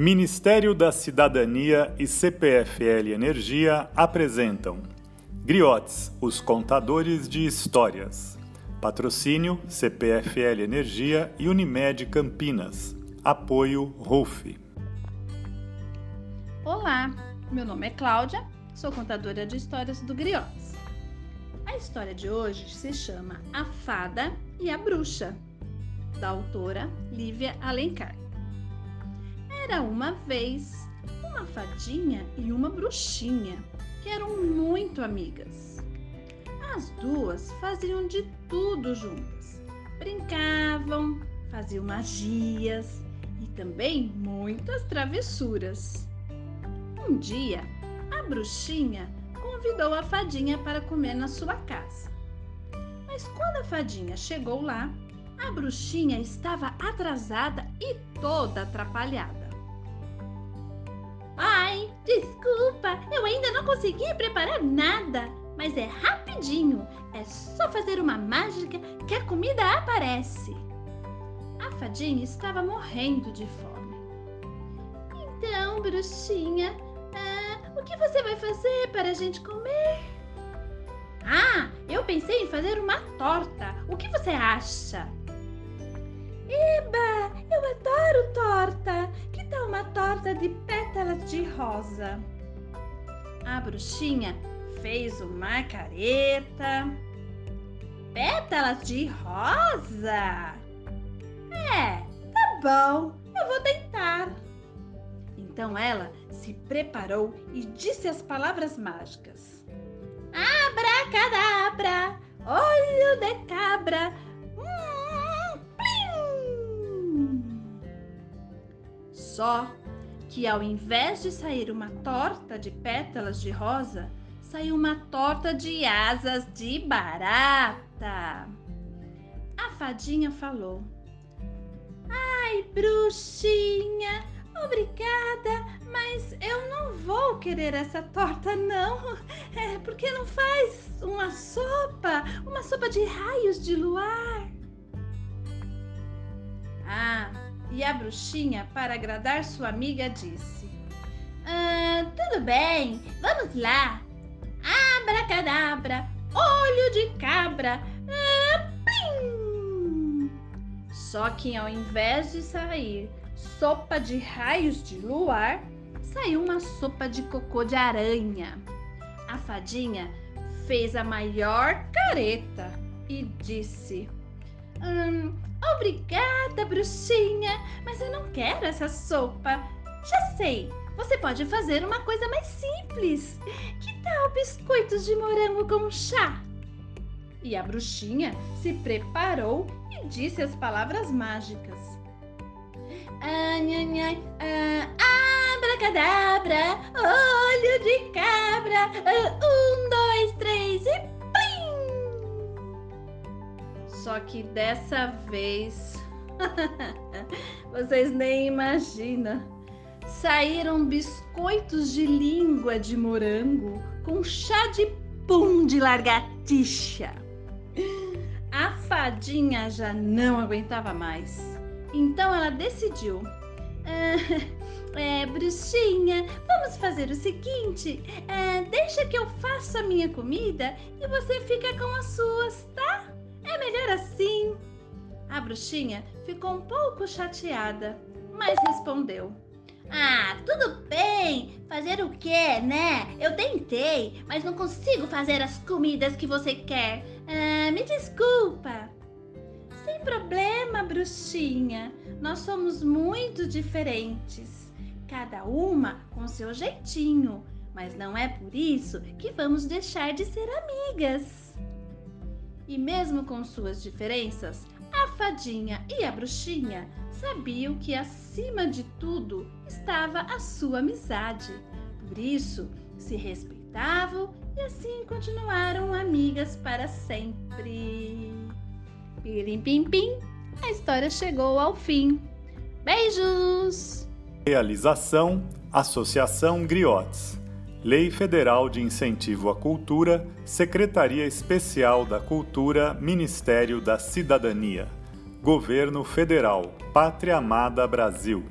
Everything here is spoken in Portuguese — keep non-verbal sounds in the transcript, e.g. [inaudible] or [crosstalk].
Ministério da Cidadania e CPFL Energia apresentam Griotes, os contadores de histórias. Patrocínio CPFL Energia e Unimed Campinas. Apoio RUF. Olá, meu nome é Cláudia, sou contadora de histórias do Griotes. A história de hoje se chama A Fada e a Bruxa, da autora Lívia Alencar. Era uma vez uma fadinha e uma bruxinha que eram muito amigas. As duas faziam de tudo juntas. Brincavam, faziam magias e também muitas travessuras. Um dia, a bruxinha convidou a fadinha para comer na sua casa. Mas quando a fadinha chegou lá, a bruxinha estava atrasada e toda atrapalhada. Desculpa, eu ainda não consegui preparar nada, mas é rapidinho. É só fazer uma mágica que a comida aparece. A fadinha estava morrendo de fome. Então, bruxinha, ah, o que você vai fazer para a gente comer? Ah, eu pensei em fazer uma torta. O que você acha? Eba, eu adoro torta. De pétalas de rosa? A bruxinha fez uma careta. Pétalas de rosa? É, tá bom, eu vou tentar. Então ela se preparou e disse as palavras mágicas: Abracadabra, olho de cabra, Só que ao invés de sair uma torta de pétalas de rosa, saiu uma torta de asas de barata. A fadinha falou: Ai, bruxinha, obrigada, mas eu não vou querer essa torta, não. É porque não faz uma sopa, uma sopa de raios de luar. Ah, e a bruxinha, para agradar sua amiga, disse: ah, Tudo bem, vamos lá. Abracadabra, olho de cabra. Ah, Só que ao invés de sair sopa de raios de luar, saiu uma sopa de cocô de aranha. A fadinha fez a maior careta e disse: Hum, obrigada, bruxinha, mas eu não quero essa sopa. Já sei, você pode fazer uma coisa mais simples. Que tal biscoitos de morango com chá? E a bruxinha se preparou e disse as palavras mágicas. Anhanhai, ah, abracadabra, olho de cabra, ah, um, dois, três e só que dessa vez, [laughs] vocês nem imaginam, saíram biscoitos de língua de morango com chá de pum de largatixa. A fadinha já não aguentava mais. Então ela decidiu. Ah, [laughs] é, bruxinha, vamos fazer o seguinte: é, deixa que eu faça a minha comida e você fica com as suas, tá? Melhor assim. A bruxinha ficou um pouco chateada, mas respondeu: Ah, tudo bem. Fazer o quê, né? Eu tentei, mas não consigo fazer as comidas que você quer. Ah, me desculpa. Sem problema, bruxinha. Nós somos muito diferentes, cada uma com seu jeitinho, mas não é por isso que vamos deixar de ser amigas. E mesmo com suas diferenças, a fadinha e a bruxinha sabiam que acima de tudo estava a sua amizade. Por isso, se respeitavam e assim continuaram amigas para sempre. Pirim pim pim, a história chegou ao fim. Beijos! Realização Associação Griotes Lei Federal de Incentivo à Cultura, Secretaria Especial da Cultura, Ministério da Cidadania. Governo Federal, Pátria Amada Brasil.